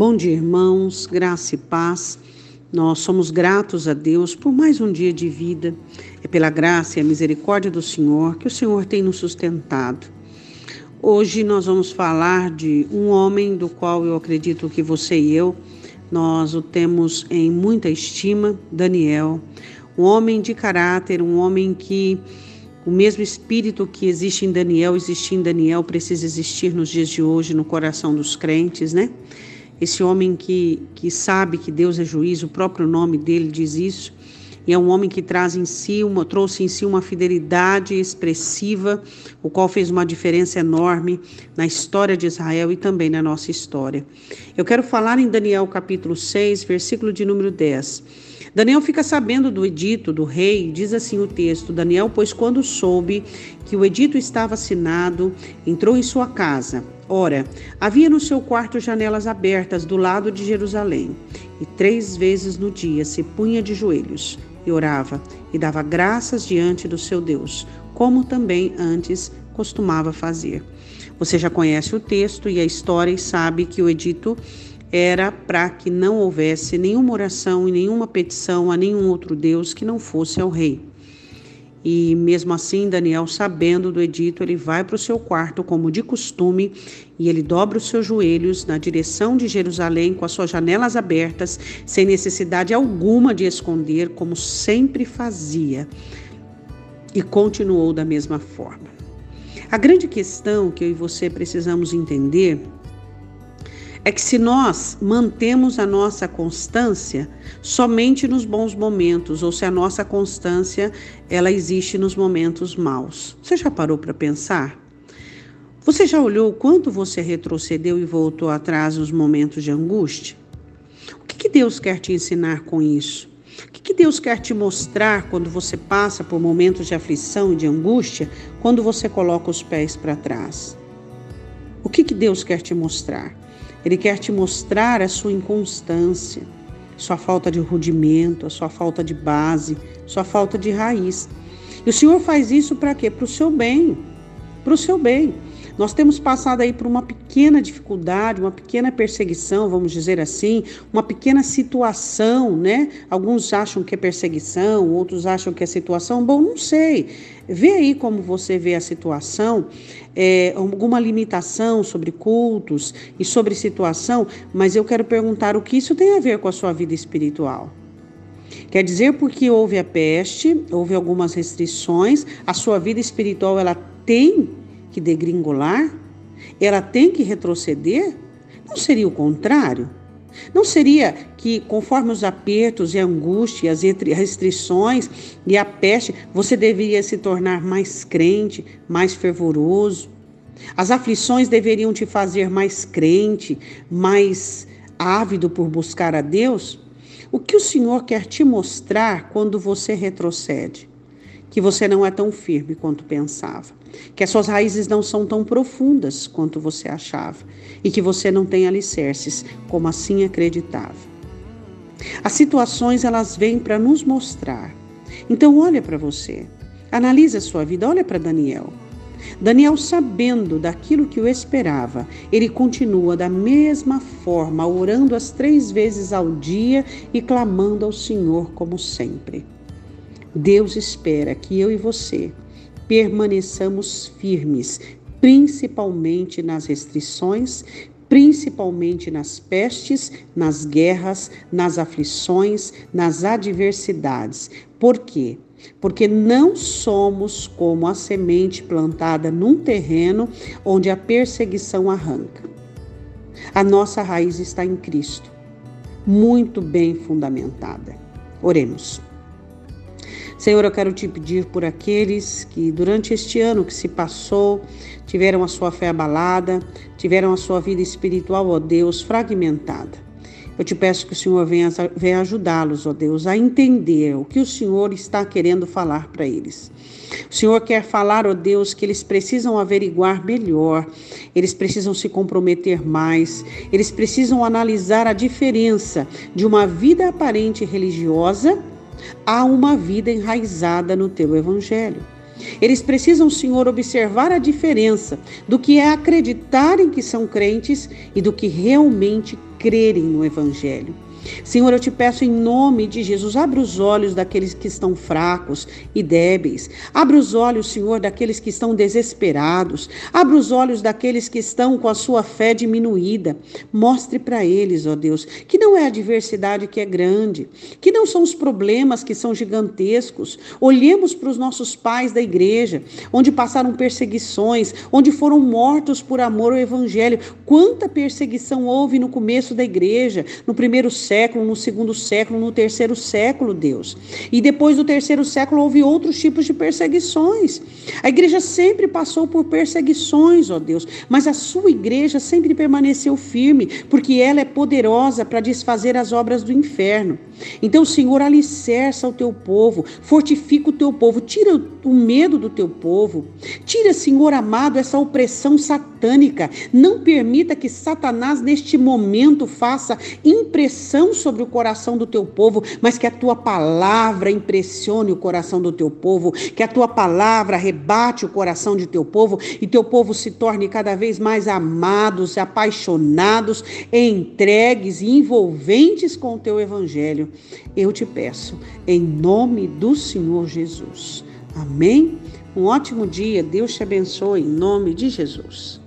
Bom dia, irmãos, graça e paz. Nós somos gratos a Deus por mais um dia de vida. É pela graça e a misericórdia do Senhor que o Senhor tem nos sustentado. Hoje nós vamos falar de um homem do qual eu acredito que você e eu nós o temos em muita estima, Daniel, um homem de caráter, um homem que o mesmo espírito que existe em Daniel, existe em Daniel, precisa existir nos dias de hoje no coração dos crentes, né? Esse homem que, que sabe que Deus é juiz, o próprio nome dele diz isso, e é um homem que traz em si uma, trouxe em si uma fidelidade expressiva, o qual fez uma diferença enorme na história de Israel e também na nossa história. Eu quero falar em Daniel capítulo 6, versículo de número 10. Daniel fica sabendo do edito do rei, diz assim o texto: Daniel, pois quando soube que o edito estava assinado, entrou em sua casa. Ora, havia no seu quarto janelas abertas do lado de Jerusalém, e três vezes no dia se punha de joelhos e orava e dava graças diante do seu Deus, como também antes costumava fazer. Você já conhece o texto e a história e sabe que o edito era para que não houvesse nenhuma oração e nenhuma petição a nenhum outro Deus que não fosse ao rei. E mesmo assim, Daniel, sabendo do edito, ele vai para o seu quarto, como de costume, e ele dobra os seus joelhos na direção de Jerusalém, com as suas janelas abertas, sem necessidade alguma de esconder, como sempre fazia. E continuou da mesma forma. A grande questão que eu e você precisamos entender é que se nós mantemos a nossa constância somente nos bons momentos ou se a nossa constância ela existe nos momentos maus. Você já parou para pensar? Você já olhou quanto você retrocedeu e voltou atrás nos momentos de angústia? O que, que Deus quer te ensinar com isso? O que, que Deus quer te mostrar quando você passa por momentos de aflição e de angústia, quando você coloca os pés para trás? O que, que Deus quer te mostrar? Ele quer te mostrar a sua inconstância, sua falta de rudimento, a sua falta de base, sua falta de raiz. E o Senhor faz isso para quê? Para o seu bem. Para o seu bem. Nós temos passado aí por uma pequena dificuldade, uma pequena perseguição, vamos dizer assim, uma pequena situação, né? Alguns acham que é perseguição, outros acham que é situação. Bom, não sei. Vê aí como você vê a situação, é, alguma limitação sobre cultos e sobre situação, mas eu quero perguntar o que isso tem a ver com a sua vida espiritual. Quer dizer, porque houve a peste, houve algumas restrições, a sua vida espiritual ela tem que degringolar? Ela tem que retroceder? Não seria o contrário? Não seria que, conforme os apertos e a angústia, as restrições e a peste, você deveria se tornar mais crente, mais fervoroso? As aflições deveriam te fazer mais crente, mais ávido por buscar a Deus? O que o Senhor quer te mostrar quando você retrocede? Que você não é tão firme quanto pensava que as suas raízes não são tão profundas quanto você achava e que você não tem alicerces como assim acreditava. As situações elas vêm para nos mostrar. Então olha para você, analisa a sua vida, olha para Daniel. Daniel, sabendo daquilo que o esperava, ele continua da mesma forma, orando as três vezes ao dia e clamando ao Senhor como sempre. Deus espera que eu e você permaneçamos firmes, principalmente nas restrições, principalmente nas pestes, nas guerras, nas aflições, nas adversidades. Por quê? Porque não somos como a semente plantada num terreno onde a perseguição arranca. A nossa raiz está em Cristo, muito bem fundamentada. Oremos. Senhor, eu quero te pedir por aqueles que durante este ano que se passou tiveram a sua fé abalada, tiveram a sua vida espiritual, ó Deus, fragmentada. Eu te peço que o Senhor venha, venha ajudá-los, ó Deus, a entender o que o Senhor está querendo falar para eles. O Senhor quer falar, ó Deus, que eles precisam averiguar melhor, eles precisam se comprometer mais, eles precisam analisar a diferença de uma vida aparente religiosa há uma vida enraizada no teu evangelho. Eles precisam, Senhor, observar a diferença do que é acreditarem que são crentes e do que realmente crerem no Evangelho. Senhor, eu te peço em nome de Jesus, abre os olhos daqueles que estão fracos e débeis. Abre os olhos, Senhor, daqueles que estão desesperados. Abre os olhos daqueles que estão com a sua fé diminuída. Mostre para eles, ó Deus, que não é a adversidade que é grande, que não são os problemas que são gigantescos. Olhemos para os nossos pais da igreja, onde passaram perseguições, onde foram mortos por amor ao evangelho. Quanta perseguição houve no começo da igreja, no primeiro século, no segundo século, no terceiro século, Deus. E depois do terceiro século houve outros tipos de perseguições. A igreja sempre passou por perseguições, ó Deus, mas a sua igreja sempre permaneceu firme, porque ela é poderosa para desfazer as obras do inferno. Então, Senhor, alicerça o teu povo, fortifica o teu povo, tira o medo do teu povo. Tira, Senhor amado, essa opressão satânica. Não permita que Satanás, neste momento, faça impressão sobre o coração do teu povo, mas que a tua palavra impressione o coração do teu povo, que a tua palavra rebate o coração de teu povo e teu povo se torne cada vez mais amados, apaixonados, entregues e envolventes com o teu evangelho. Eu te peço, em nome do Senhor Jesus. Amém? Um ótimo dia, Deus te abençoe em nome de Jesus.